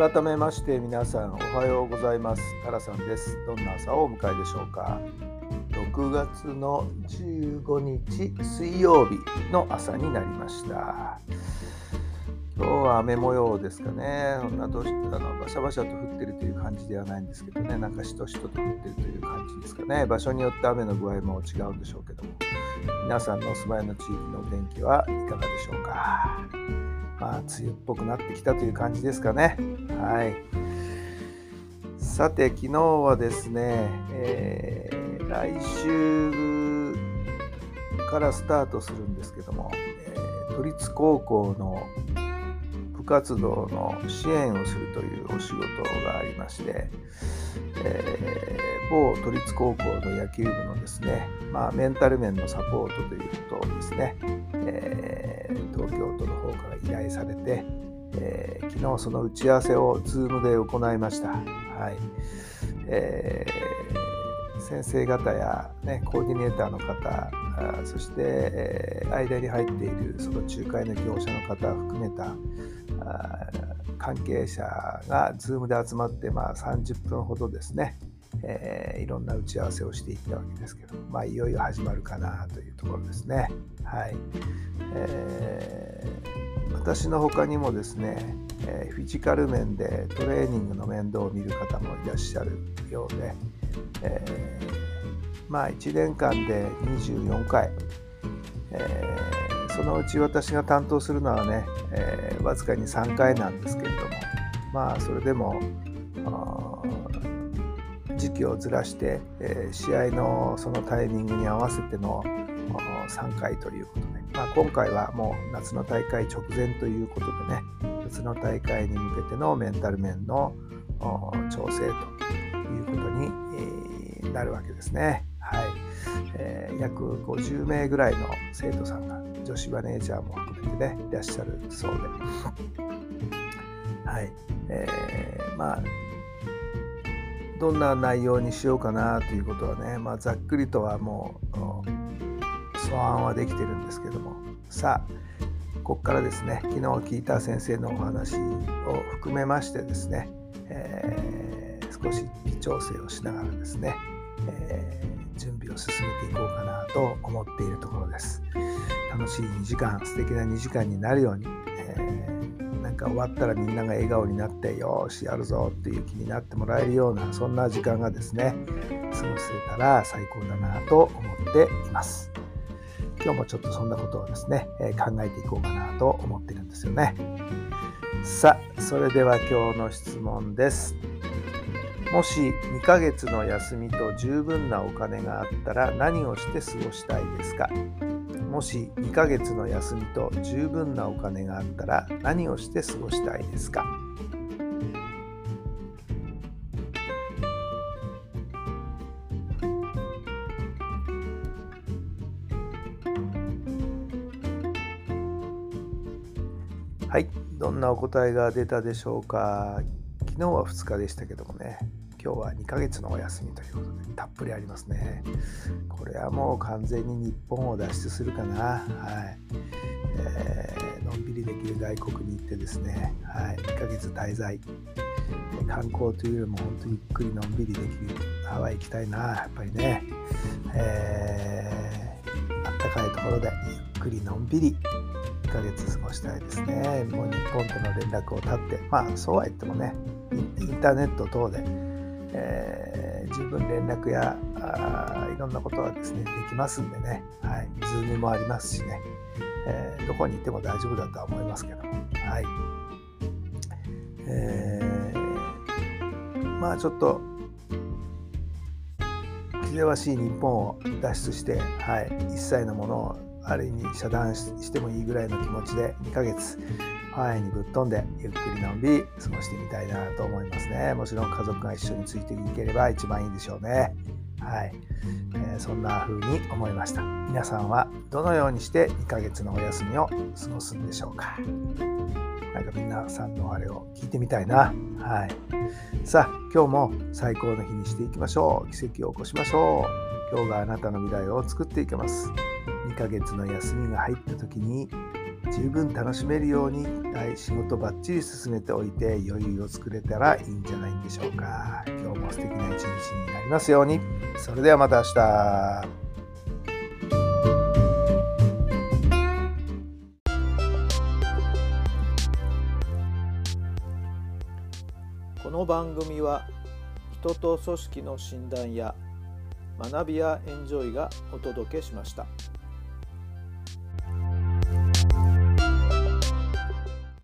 改めまして皆さんおはようございます。タラさんです。どんな朝をお迎えでしょうか。6月の15日水曜日の朝になりました。今日は雨模様ですかね。そんなどうしあのバシャバシャと降ってるという感じではないんですけどね。なんかしとしとと降ってるという感じですかね。場所によって雨の具合も違うんでしょうけども。皆さんのお住まいの地域のお天気はいかがでしょうか。あ、梅雨っぽくなってきたという感じですかね。はい。さて、昨日はですね、えー、来週からスタートするんですけども、えー、都立高校の活動の支援をするというお仕事がありまして、えー、某都立高校の野球部のですね、まあ、メンタル面のサポートということをですね、えー、東京都の方から依頼されて、えー、昨日その打ち合わせを Zoom で行いました。はいえー、先生方や、ね、コーディネーターの方そして、えー、間に入っているその仲介の業者の方含めた関係者が Zoom で集まって、まあ、30分ほどですね、えー、いろんな打ち合わせをしていったわけですけど、まあ、いよいよ始まるかなというところですね。はいえー、私の他にもですね、えー、フィジカル面でトレーニングの面倒を見る方もいらっしゃるようで、え、まあ1年間で24回、えー、そのうち私が担当するのはね、えー、わずかに3回なんですけれどもまあそれでも時期をずらして、えー、試合のそのタイミングに合わせての3回ということで、まあ、今回はもう夏の大会直前ということでね夏の大会に向けてのメンタル面の調整ということに、なるわけですね。はい。えー、約50名ぐらいの生徒さんが女子マネージャーも含めてねいらっしゃるそうで、はい。えー、まあどんな内容にしようかなということはね、まあ、ざっくりとはもう素案はできてるんですけども。さあここからですね昨日聞いた先生のお話を含めましてですね、えー、少し微調整をしながらですね、えー、準備を進めていこうかなと思っているところです。楽しい2時間素敵な2時間になるように、えーか終わったらみんなが笑顔になってよしやるぞっていう気になってもらえるようなそんな時間がですね過ごせたら最高だなと思っています。今日もちょっとそんなことをですね、え考えていこうかなと思ってるんですよね。さあそれでは今日の質問です。もし2ヶ月の休みと十分なお金があったら何をして過ごしたいですか？もし2ヶ月の休みと十分なお金があったら何をして過ごしたいですか？はい、どんなお答えが出たでしょうか？昨日は2日でしたけどもね、今日は2ヶ月のお休みということでたっぷりありますね。これはもう完全に日本を脱出するかな。はい。えー、のんびりできる外国に行ってですね、はい、2ヶ月滞在。観光というよりも本当にゆっくりのんびりできるハワイ行きたいな、やっぱりね。えー、あったかいところでゆっくりのんびり1ヶ月過ごしたいですね。もう日本との連絡を絶って、まあそうは言ってもね、インターネット等でえー、十分連絡やあいろんなことがですねできますんでね、はい、Zoom もありますしね、えー、どこにいても大丈夫だとは思いますけど、はい。えー、まあちょっと気ぜわしい日本を脱出して、はい、一切のものをある意味遮断してもいいぐらいの気持ちで2ヶ月ハワイにぶっ飛んでゆっくりのんびり過ごしてみたいなと思いますね。もちろん家族が一緒についていければ一番いいでしょうね。はい、えー、そんな風に思いました。皆さんはどのようにして2ヶ月のお休みを過ごすんでしょうか。なんか皆さんのあれを聞いてみたいな。はい。さあ今日も最高の日にしていきましょう。奇跡を起こしましょう。今日があなたの未来を作っていけます。2ヶ月の休みが入った時に十分楽しめるように仕事ばっちり進めておいて余裕を作れたらいいんじゃないんでしょうか。今日も素敵な一日になりますように。それではまた明日。この番組は人と組織の診断や学びやエンジョイがお届けしました。